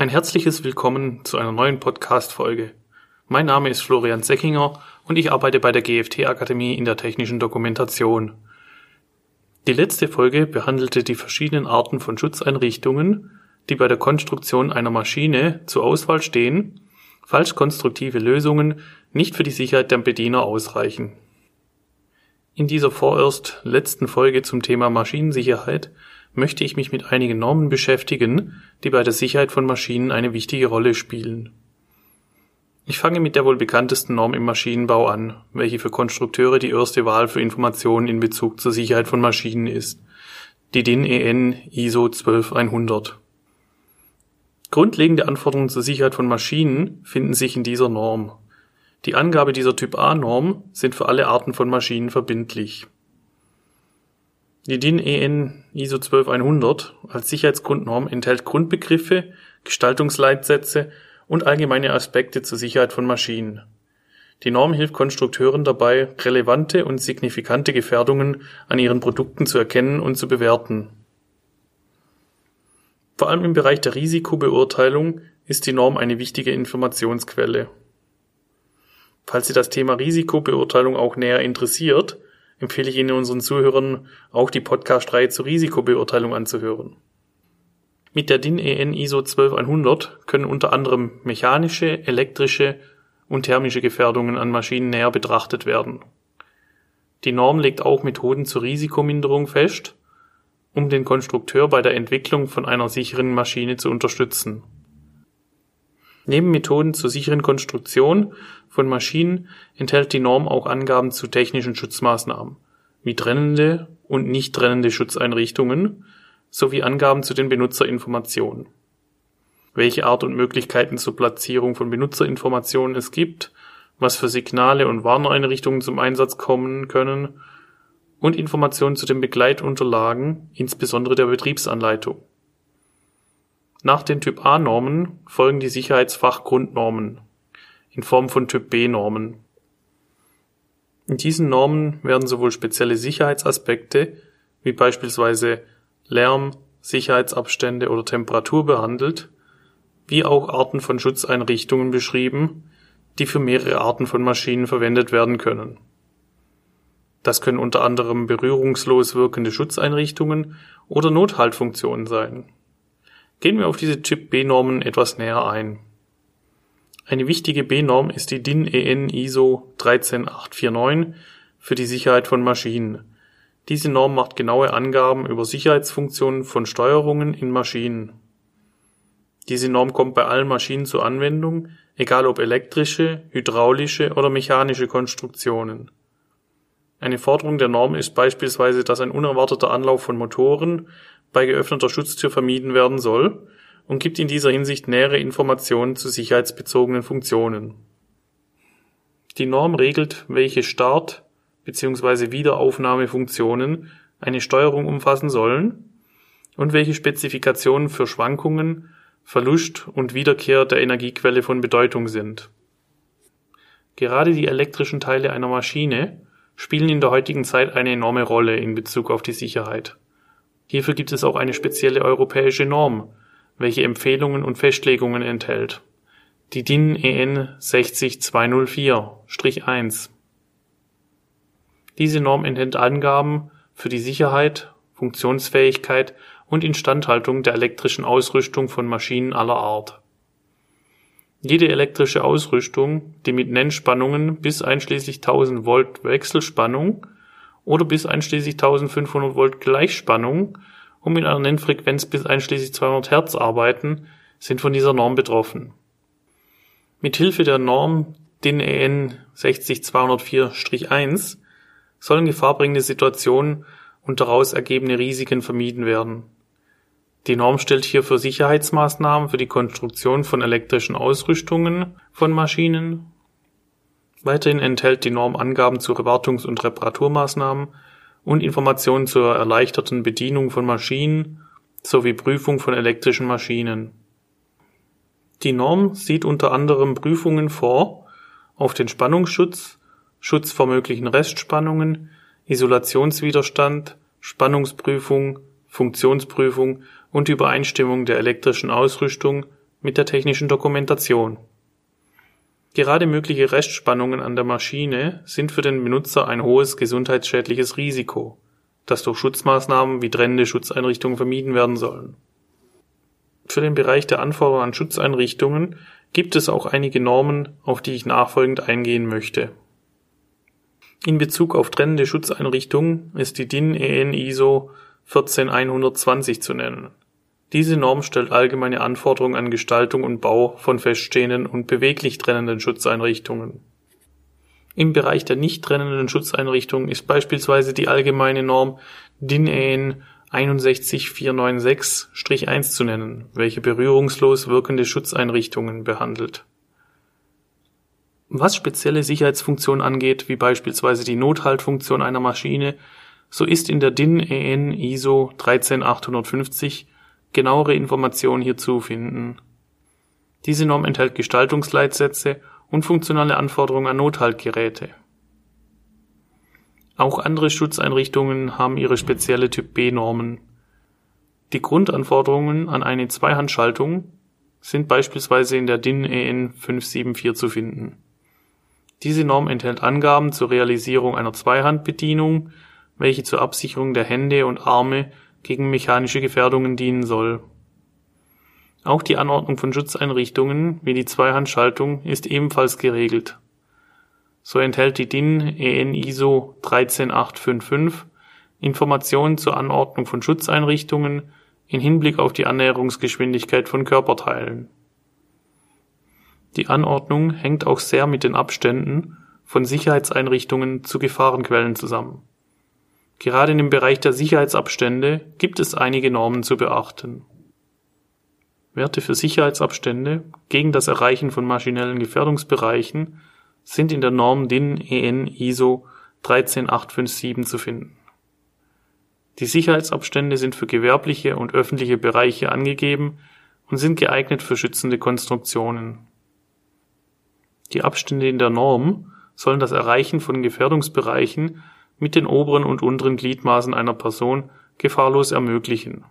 Ein herzliches Willkommen zu einer neuen Podcast-Folge. Mein Name ist Florian Seckinger und ich arbeite bei der GFT Akademie in der technischen Dokumentation. Die letzte Folge behandelte die verschiedenen Arten von Schutzeinrichtungen, die bei der Konstruktion einer Maschine zur Auswahl stehen, falls konstruktive Lösungen nicht für die Sicherheit der Bediener ausreichen. In dieser vorerst letzten Folge zum Thema Maschinensicherheit möchte ich mich mit einigen Normen beschäftigen, die bei der Sicherheit von Maschinen eine wichtige Rolle spielen. Ich fange mit der wohl bekanntesten Norm im Maschinenbau an, welche für Konstrukteure die erste Wahl für Informationen in Bezug zur Sicherheit von Maschinen ist, die DIN EN ISO 12100. Grundlegende Anforderungen zur Sicherheit von Maschinen finden sich in dieser Norm. Die Angabe dieser Typ A Norm sind für alle Arten von Maschinen verbindlich. Die DIN EN ISO 12100 als Sicherheitsgrundnorm enthält Grundbegriffe, Gestaltungsleitsätze und allgemeine Aspekte zur Sicherheit von Maschinen. Die Norm hilft Konstrukteuren dabei, relevante und signifikante Gefährdungen an ihren Produkten zu erkennen und zu bewerten. Vor allem im Bereich der Risikobeurteilung ist die Norm eine wichtige Informationsquelle. Falls Sie das Thema Risikobeurteilung auch näher interessiert, empfehle ich Ihnen unseren Zuhörern auch die Podcast-Reihe zur Risikobeurteilung anzuhören. Mit der DIN EN ISO 12100 können unter anderem mechanische, elektrische und thermische Gefährdungen an Maschinen näher betrachtet werden. Die Norm legt auch Methoden zur Risikominderung fest, um den Konstrukteur bei der Entwicklung von einer sicheren Maschine zu unterstützen. Neben Methoden zur sicheren Konstruktion von Maschinen enthält die Norm auch Angaben zu technischen Schutzmaßnahmen, wie trennende und nicht trennende Schutzeinrichtungen sowie Angaben zu den Benutzerinformationen. Welche Art und Möglichkeiten zur Platzierung von Benutzerinformationen es gibt, was für Signale und Warneinrichtungen zum Einsatz kommen können und Informationen zu den Begleitunterlagen, insbesondere der Betriebsanleitung. Nach den Typ A-Normen folgen die Sicherheitsfachgrundnormen in Form von Typ B-Normen. In diesen Normen werden sowohl spezielle Sicherheitsaspekte wie beispielsweise Lärm, Sicherheitsabstände oder Temperatur behandelt, wie auch Arten von Schutzeinrichtungen beschrieben, die für mehrere Arten von Maschinen verwendet werden können. Das können unter anderem berührungslos wirkende Schutzeinrichtungen oder Nothaltfunktionen sein. Gehen wir auf diese Typ B-Normen etwas näher ein. Eine wichtige B-Norm ist die DIN EN ISO 13849 für die Sicherheit von Maschinen. Diese Norm macht genaue Angaben über Sicherheitsfunktionen von Steuerungen in Maschinen. Diese Norm kommt bei allen Maschinen zur Anwendung, egal ob elektrische, hydraulische oder mechanische Konstruktionen. Eine Forderung der Norm ist beispielsweise, dass ein unerwarteter Anlauf von Motoren bei geöffneter Schutztür vermieden werden soll und gibt in dieser Hinsicht nähere Informationen zu sicherheitsbezogenen Funktionen. Die Norm regelt, welche Start- bzw. Wiederaufnahmefunktionen eine Steuerung umfassen sollen und welche Spezifikationen für Schwankungen, Verlust und Wiederkehr der Energiequelle von Bedeutung sind. Gerade die elektrischen Teile einer Maschine spielen in der heutigen Zeit eine enorme Rolle in Bezug auf die Sicherheit. Hierfür gibt es auch eine spezielle europäische Norm, welche Empfehlungen und Festlegungen enthält. Die DIN EN 60204-1. Diese Norm enthält Angaben für die Sicherheit, Funktionsfähigkeit und Instandhaltung der elektrischen Ausrüstung von Maschinen aller Art. Jede elektrische Ausrüstung, die mit Nennspannungen bis einschließlich 1000 Volt Wechselspannung oder bis einschließlich 1500 Volt Gleichspannung und mit einer Nennfrequenz bis einschließlich 200 Hertz arbeiten, sind von dieser Norm betroffen. Mithilfe der Norm DIN EN 60204-1 sollen gefahrbringende Situationen und daraus ergebende Risiken vermieden werden. Die Norm stellt hierfür Sicherheitsmaßnahmen für die Konstruktion von elektrischen Ausrüstungen von Maschinen. Weiterhin enthält die Norm Angaben zu Wartungs- und Reparaturmaßnahmen und Informationen zur erleichterten Bedienung von Maschinen sowie Prüfung von elektrischen Maschinen. Die Norm sieht unter anderem Prüfungen vor auf den Spannungsschutz, Schutz vor möglichen Restspannungen, Isolationswiderstand, Spannungsprüfung, Funktionsprüfung und Übereinstimmung der elektrischen Ausrüstung mit der technischen Dokumentation. Gerade mögliche Restspannungen an der Maschine sind für den Benutzer ein hohes gesundheitsschädliches Risiko, das durch Schutzmaßnahmen wie trennende Schutzeinrichtungen vermieden werden sollen. Für den Bereich der Anforderungen an Schutzeinrichtungen gibt es auch einige Normen, auf die ich nachfolgend eingehen möchte. In Bezug auf trennende Schutzeinrichtungen ist die DIN EN ISO 14120 zu nennen. Diese Norm stellt allgemeine Anforderungen an Gestaltung und Bau von feststehenden und beweglich trennenden Schutzeinrichtungen. Im Bereich der nicht trennenden Schutzeinrichtungen ist beispielsweise die allgemeine Norm DIN EN 61496-1 zu nennen, welche berührungslos wirkende Schutzeinrichtungen behandelt. Was spezielle Sicherheitsfunktionen angeht, wie beispielsweise die Nothaltfunktion einer Maschine, so ist in der DIN EN ISO 13850 genauere Informationen hierzu finden. Diese Norm enthält Gestaltungsleitsätze und funktionale Anforderungen an Nothaltgeräte. Auch andere Schutzeinrichtungen haben ihre spezielle Typ B Normen. Die Grundanforderungen an eine Zweihandschaltung sind beispielsweise in der DIN EN 574 zu finden. Diese Norm enthält Angaben zur Realisierung einer Zweihandbedienung, welche zur Absicherung der Hände und Arme gegen mechanische Gefährdungen dienen soll. Auch die Anordnung von Schutzeinrichtungen wie die Zweihandschaltung ist ebenfalls geregelt. So enthält die DIN EN ISO 13855 Informationen zur Anordnung von Schutzeinrichtungen in Hinblick auf die Annäherungsgeschwindigkeit von Körperteilen. Die Anordnung hängt auch sehr mit den Abständen von Sicherheitseinrichtungen zu Gefahrenquellen zusammen Gerade in dem Bereich der Sicherheitsabstände gibt es einige Normen zu beachten. Werte für Sicherheitsabstände gegen das Erreichen von maschinellen Gefährdungsbereichen sind in der Norm DIN EN ISO 13857 zu finden. Die Sicherheitsabstände sind für gewerbliche und öffentliche Bereiche angegeben und sind geeignet für schützende Konstruktionen. Die Abstände in der Norm sollen das Erreichen von Gefährdungsbereichen mit den oberen und unteren Gliedmaßen einer Person gefahrlos ermöglichen.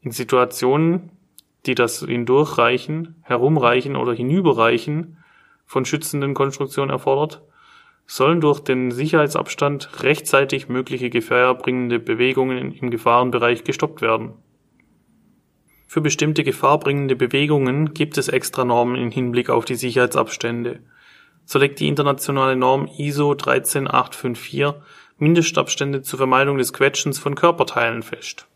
In Situationen, die das Hindurchreichen, Herumreichen oder Hinüberreichen von schützenden Konstruktionen erfordert, sollen durch den Sicherheitsabstand rechtzeitig mögliche gefahrbringende Bewegungen im Gefahrenbereich gestoppt werden. Für bestimmte gefahrbringende Bewegungen gibt es extra Normen im Hinblick auf die Sicherheitsabstände so legt die internationale Norm ISO 13854 Mindestabstände zur Vermeidung des Quetschens von Körperteilen fest.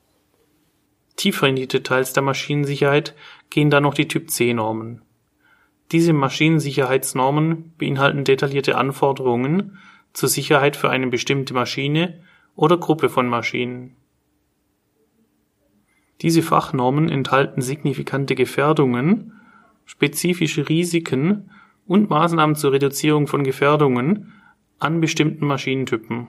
Tiefer in die Details der Maschinensicherheit gehen dann noch die Typ-C-Normen. Diese Maschinensicherheitsnormen beinhalten detaillierte Anforderungen zur Sicherheit für eine bestimmte Maschine oder Gruppe von Maschinen. Diese Fachnormen enthalten signifikante Gefährdungen, spezifische Risiken und Maßnahmen zur Reduzierung von Gefährdungen an bestimmten Maschinentypen.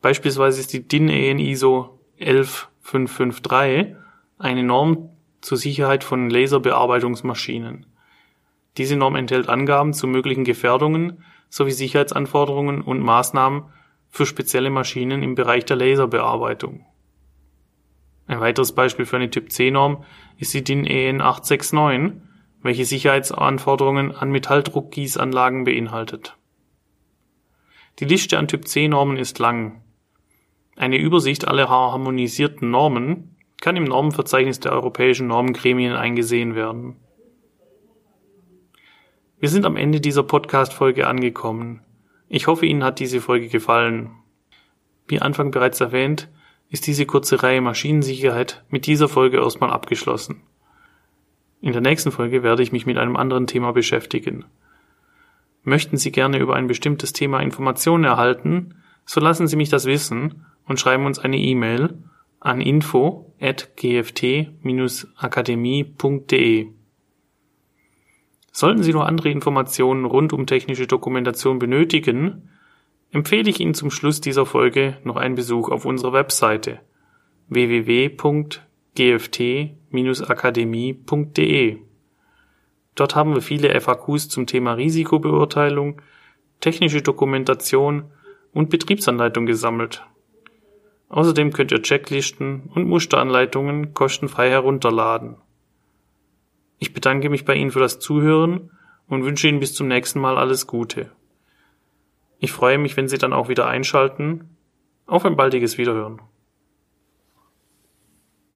Beispielsweise ist die DIN EN ISO 11553 eine Norm zur Sicherheit von Laserbearbeitungsmaschinen. Diese Norm enthält Angaben zu möglichen Gefährdungen sowie Sicherheitsanforderungen und Maßnahmen für spezielle Maschinen im Bereich der Laserbearbeitung. Ein weiteres Beispiel für eine Typ C Norm ist die DIN EN 869, welche Sicherheitsanforderungen an Metalldruckgießanlagen beinhaltet. Die Liste an Typ-C-Normen ist lang. Eine Übersicht aller harmonisierten Normen kann im Normenverzeichnis der europäischen Normengremien eingesehen werden. Wir sind am Ende dieser Podcast-Folge angekommen. Ich hoffe, Ihnen hat diese Folge gefallen. Wie Anfang bereits erwähnt, ist diese kurze Reihe Maschinensicherheit mit dieser Folge erstmal abgeschlossen. In der nächsten Folge werde ich mich mit einem anderen Thema beschäftigen. Möchten Sie gerne über ein bestimmtes Thema Informationen erhalten, so lassen Sie mich das wissen und schreiben uns eine E-Mail an info at gft-akademie.de. Sollten Sie noch andere Informationen rund um technische Dokumentation benötigen, empfehle ich Ihnen zum Schluss dieser Folge noch einen Besuch auf unserer Webseite www.gft akademie.de. Dort haben wir viele FAQs zum Thema Risikobeurteilung, technische Dokumentation und Betriebsanleitung gesammelt. Außerdem könnt ihr Checklisten und Musteranleitungen kostenfrei herunterladen. Ich bedanke mich bei Ihnen für das Zuhören und wünsche Ihnen bis zum nächsten Mal alles Gute. Ich freue mich, wenn Sie dann auch wieder einschalten. Auf ein baldiges Wiederhören.